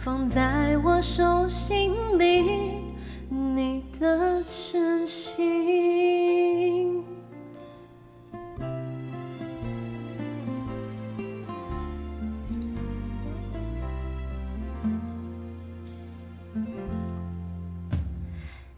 放在我手心里，你的真心。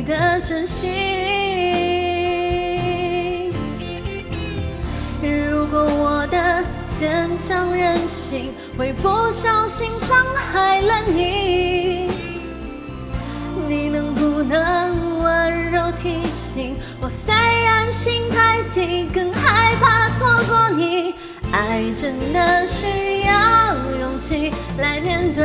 你的真心。如果我的坚强任性会不小心伤害了你，你能不能温柔提醒我？虽然心太急，更害怕错过你。爱真的需要勇气来面对